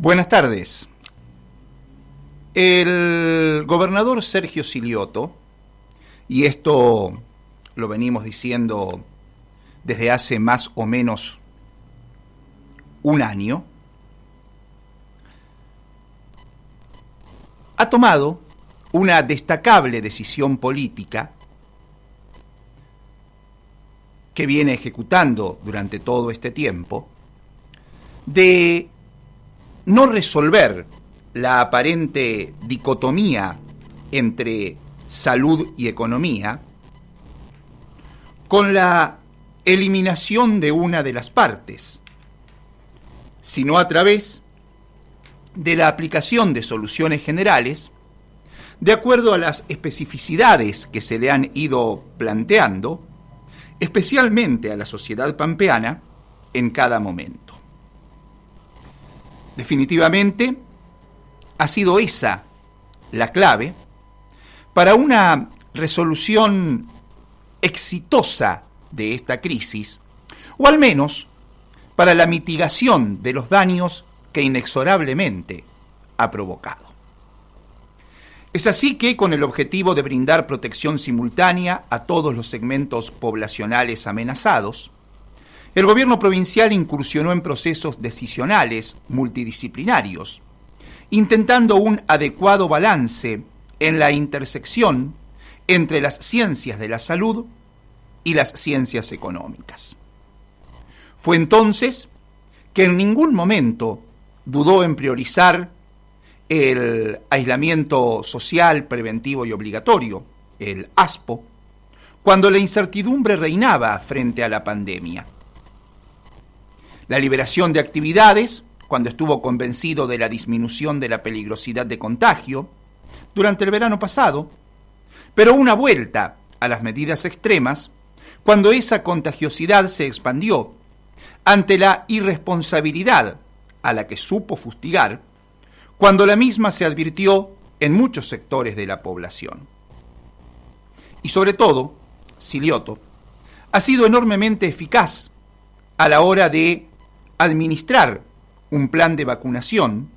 Buenas tardes. El gobernador Sergio Silioto, y esto lo venimos diciendo desde hace más o menos un año, ha tomado una destacable decisión política que viene ejecutando durante todo este tiempo de no resolver la aparente dicotomía entre salud y economía con la eliminación de una de las partes, sino a través de la aplicación de soluciones generales de acuerdo a las especificidades que se le han ido planteando, especialmente a la sociedad pampeana, en cada momento. Definitivamente, ha sido esa la clave para una resolución exitosa de esta crisis, o al menos para la mitigación de los daños que inexorablemente ha provocado. Es así que, con el objetivo de brindar protección simultánea a todos los segmentos poblacionales amenazados, el gobierno provincial incursionó en procesos decisionales multidisciplinarios, intentando un adecuado balance en la intersección entre las ciencias de la salud y las ciencias económicas. Fue entonces que en ningún momento dudó en priorizar el aislamiento social preventivo y obligatorio, el ASPO, cuando la incertidumbre reinaba frente a la pandemia la liberación de actividades, cuando estuvo convencido de la disminución de la peligrosidad de contagio, durante el verano pasado, pero una vuelta a las medidas extremas, cuando esa contagiosidad se expandió ante la irresponsabilidad a la que supo fustigar, cuando la misma se advirtió en muchos sectores de la población. Y sobre todo, Silioto ha sido enormemente eficaz a la hora de administrar un plan de vacunación,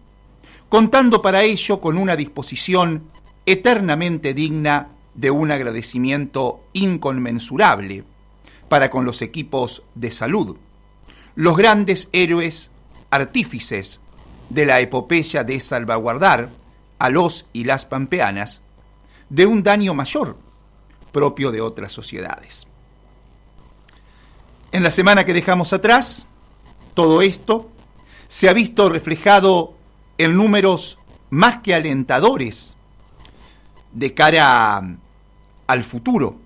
contando para ello con una disposición eternamente digna de un agradecimiento inconmensurable para con los equipos de salud, los grandes héroes artífices de la epopeya de salvaguardar a los y las pampeanas de un daño mayor propio de otras sociedades. En la semana que dejamos atrás, todo esto se ha visto reflejado en números más que alentadores de cara al futuro,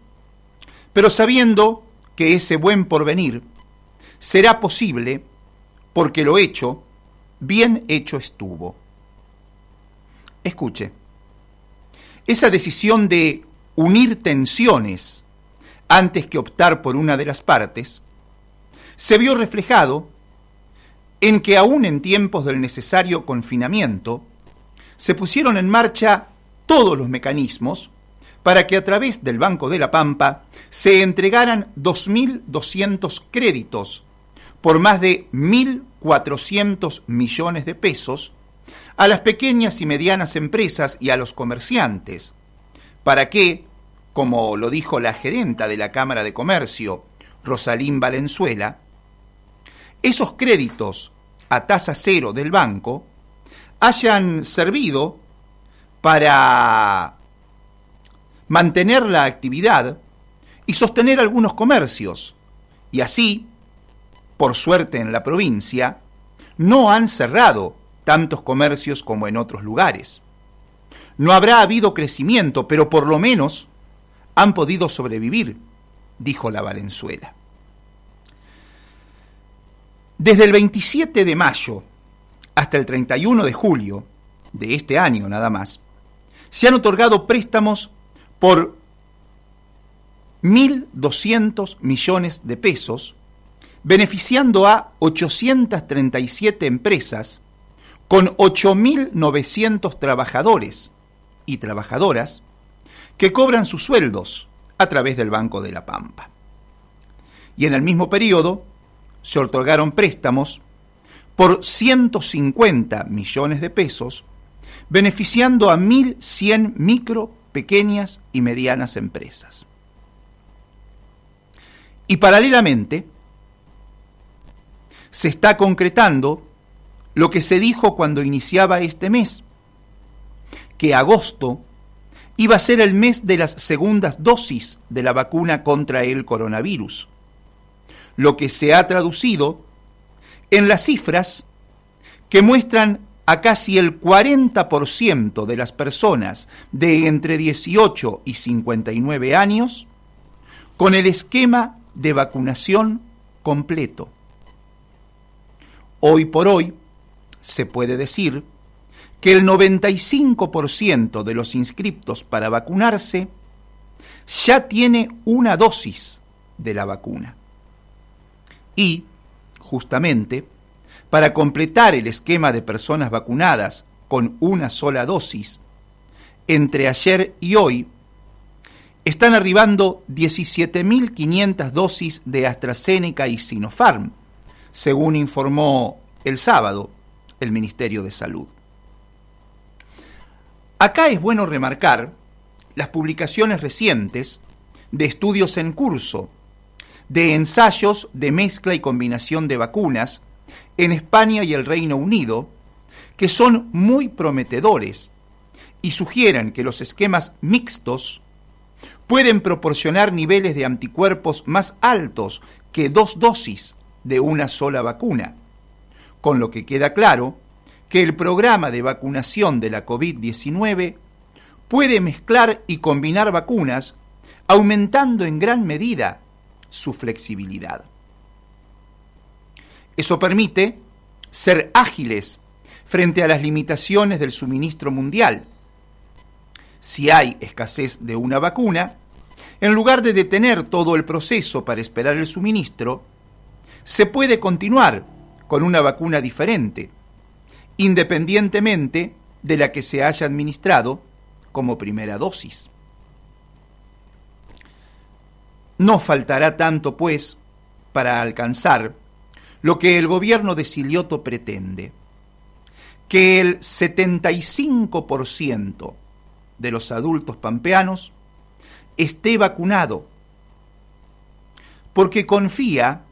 pero sabiendo que ese buen porvenir será posible porque lo hecho, bien hecho estuvo. Escuche, esa decisión de unir tensiones antes que optar por una de las partes, se vio reflejado en que aún en tiempos del necesario confinamiento, se pusieron en marcha todos los mecanismos para que a través del Banco de la Pampa se entregaran 2.200 créditos por más de 1.400 millones de pesos a las pequeñas y medianas empresas y a los comerciantes, para que, como lo dijo la gerenta de la Cámara de Comercio, Rosalín Valenzuela, esos créditos a tasa cero del banco hayan servido para mantener la actividad y sostener algunos comercios. Y así, por suerte en la provincia, no han cerrado tantos comercios como en otros lugares. No habrá habido crecimiento, pero por lo menos han podido sobrevivir, dijo la Valenzuela. Desde el 27 de mayo hasta el 31 de julio de este año nada más, se han otorgado préstamos por 1.200 millones de pesos, beneficiando a 837 empresas con 8.900 trabajadores y trabajadoras que cobran sus sueldos a través del Banco de la Pampa. Y en el mismo periodo se otorgaron préstamos por 150 millones de pesos, beneficiando a 1.100 micro, pequeñas y medianas empresas. Y paralelamente, se está concretando lo que se dijo cuando iniciaba este mes, que agosto iba a ser el mes de las segundas dosis de la vacuna contra el coronavirus, lo que se ha traducido en las cifras que muestran a casi el 40% de las personas de entre 18 y 59 años con el esquema de vacunación completo. Hoy por hoy se puede decir que el 95% de los inscriptos para vacunarse ya tiene una dosis de la vacuna. Y, justamente, para completar el esquema de personas vacunadas con una sola dosis, entre ayer y hoy, están arribando 17.500 dosis de AstraZeneca y Sinopharm, según informó el sábado el Ministerio de Salud. Acá es bueno remarcar las publicaciones recientes de estudios en curso, de ensayos de mezcla y combinación de vacunas en España y el Reino Unido, que son muy prometedores y sugieren que los esquemas mixtos pueden proporcionar niveles de anticuerpos más altos que dos dosis de una sola vacuna, con lo que queda claro que el programa de vacunación de la COVID-19 puede mezclar y combinar vacunas, aumentando en gran medida su flexibilidad. Eso permite ser ágiles frente a las limitaciones del suministro mundial. Si hay escasez de una vacuna, en lugar de detener todo el proceso para esperar el suministro, se puede continuar con una vacuna diferente, independientemente de la que se haya administrado como primera dosis. No faltará tanto, pues, para alcanzar lo que el gobierno de Silioto pretende, que el 75% de los adultos pampeanos esté vacunado, porque confía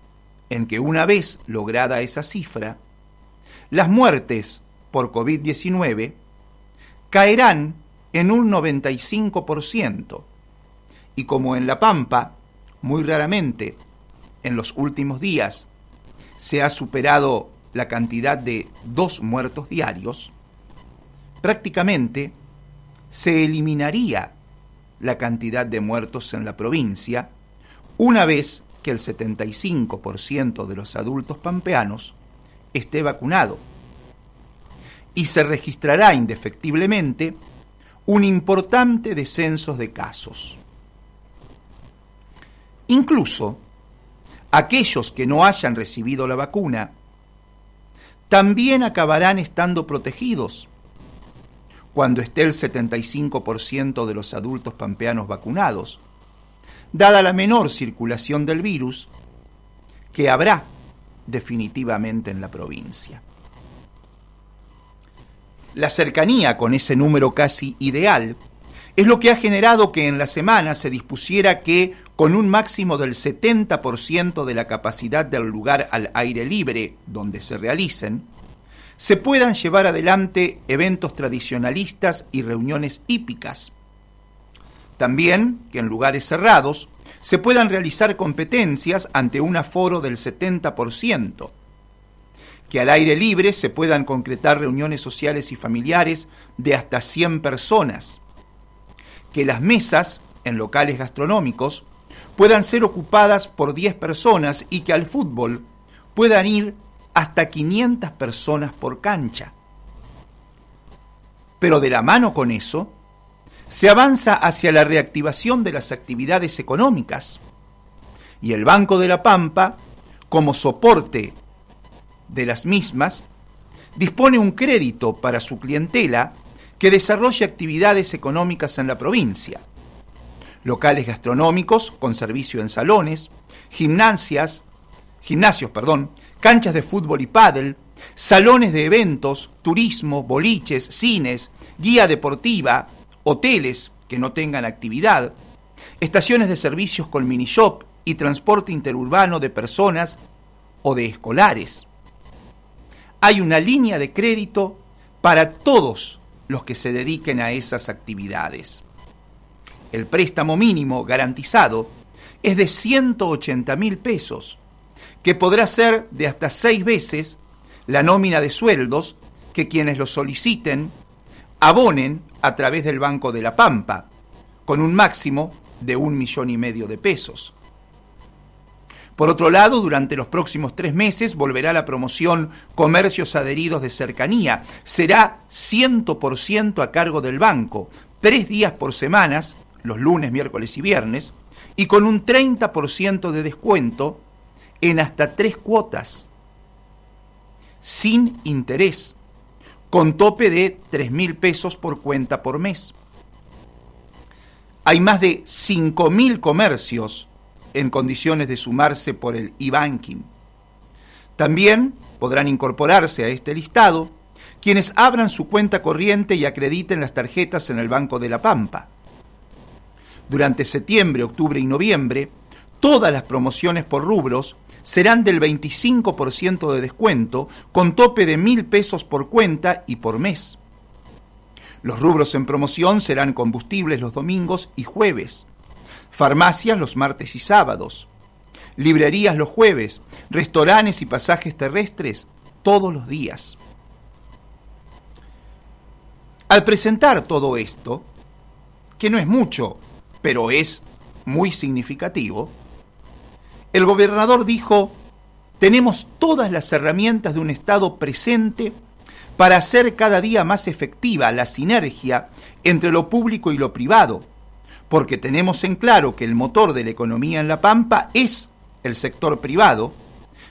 en que una vez lograda esa cifra, las muertes por COVID-19 caerán en un 95%, y como en La Pampa, muy raramente en los últimos días se ha superado la cantidad de dos muertos diarios, prácticamente se eliminaría la cantidad de muertos en la provincia una vez que el 75% de los adultos pampeanos esté vacunado y se registrará indefectiblemente un importante descenso de casos. Incluso aquellos que no hayan recibido la vacuna también acabarán estando protegidos cuando esté el 75% de los adultos pampeanos vacunados, dada la menor circulación del virus que habrá definitivamente en la provincia. La cercanía con ese número casi ideal es lo que ha generado que en la semana se dispusiera que, con un máximo del 70% de la capacidad del lugar al aire libre donde se realicen, se puedan llevar adelante eventos tradicionalistas y reuniones hípicas. También que en lugares cerrados se puedan realizar competencias ante un aforo del 70%, que al aire libre se puedan concretar reuniones sociales y familiares de hasta 100 personas, que las mesas en locales gastronómicos puedan ser ocupadas por 10 personas y que al fútbol puedan ir hasta 500 personas por cancha. Pero de la mano con eso, se avanza hacia la reactivación de las actividades económicas. Y el Banco de la Pampa, como soporte de las mismas, dispone un crédito para su clientela que desarrolle actividades económicas en la provincia. Locales gastronómicos con servicio en salones, gimnasias, gimnasios, perdón, canchas de fútbol y pádel, salones de eventos, turismo, boliches, cines, guía deportiva, hoteles que no tengan actividad, estaciones de servicios con mini shop y transporte interurbano de personas o de escolares. Hay una línea de crédito para todos los que se dediquen a esas actividades. El préstamo mínimo garantizado es de 180 mil pesos, que podrá ser de hasta seis veces la nómina de sueldos que quienes lo soliciten abonen a través del Banco de la Pampa, con un máximo de un millón y medio de pesos. Por otro lado, durante los próximos tres meses volverá la promoción Comercios Adheridos de Cercanía. Será 100% a cargo del banco, tres días por semanas, los lunes, miércoles y viernes, y con un 30% de descuento en hasta tres cuotas, sin interés, con tope de 3 mil pesos por cuenta por mes. Hay más de 5 mil comercios en condiciones de sumarse por el e-banking. También podrán incorporarse a este listado quienes abran su cuenta corriente y acrediten las tarjetas en el Banco de la Pampa. Durante septiembre, octubre y noviembre, todas las promociones por rubros serán del 25% de descuento, con tope de mil pesos por cuenta y por mes. Los rubros en promoción serán combustibles los domingos y jueves, farmacias los martes y sábados, librerías los jueves, restaurantes y pasajes terrestres todos los días. Al presentar todo esto, que no es mucho, pero es muy significativo, el gobernador dijo, tenemos todas las herramientas de un Estado presente para hacer cada día más efectiva la sinergia entre lo público y lo privado, porque tenemos en claro que el motor de la economía en La Pampa es el sector privado,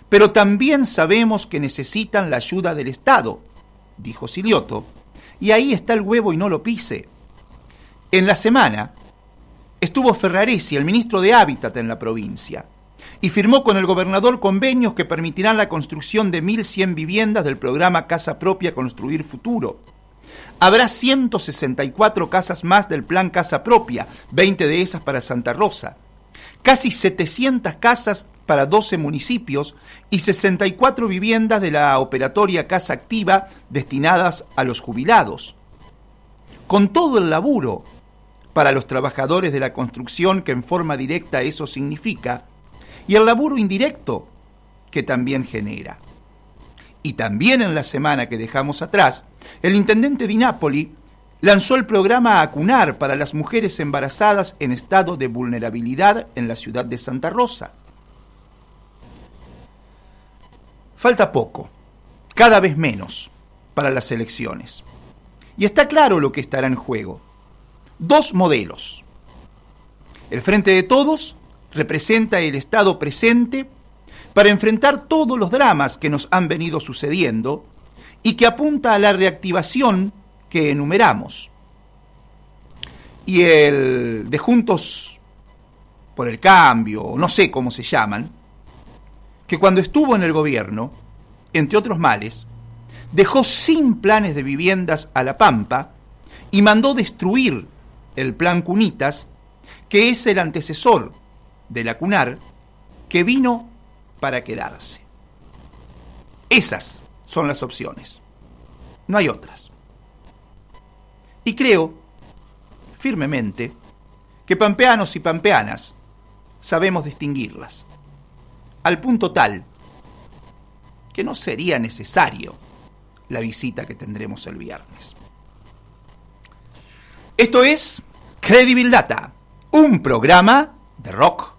pero también sabemos que necesitan la ayuda del Estado, dijo Silioto, y ahí está el huevo y no lo pise. En la semana estuvo Ferraresi, el ministro de Hábitat en la provincia, y firmó con el gobernador convenios que permitirán la construcción de 1.100 viviendas del programa Casa Propia Construir Futuro Habrá 164 casas más del plan Casa Propia, 20 de esas para Santa Rosa. Casi 700 casas para 12 municipios y 64 viviendas de la operatoria Casa Activa destinadas a los jubilados. Con todo el laburo para los trabajadores de la construcción que en forma directa eso significa, y el laburo indirecto que también genera. Y también en la semana que dejamos atrás, el intendente de Nápoli lanzó el programa Acunar para las mujeres embarazadas en estado de vulnerabilidad en la ciudad de Santa Rosa. Falta poco, cada vez menos, para las elecciones. Y está claro lo que estará en juego. Dos modelos. El Frente de Todos representa el Estado presente para enfrentar todos los dramas que nos han venido sucediendo y que apunta a la reactivación que enumeramos. Y el de Juntos por el Cambio, no sé cómo se llaman, que cuando estuvo en el gobierno, entre otros males, dejó sin planes de viviendas a La Pampa y mandó destruir el plan Cunitas, que es el antecesor de la CUNAR, que vino para quedarse. Esas son las opciones. No hay otras. Y creo, firmemente, que pampeanos y pampeanas sabemos distinguirlas, al punto tal que no sería necesario la visita que tendremos el viernes. Esto es Credibil Data, un programa de rock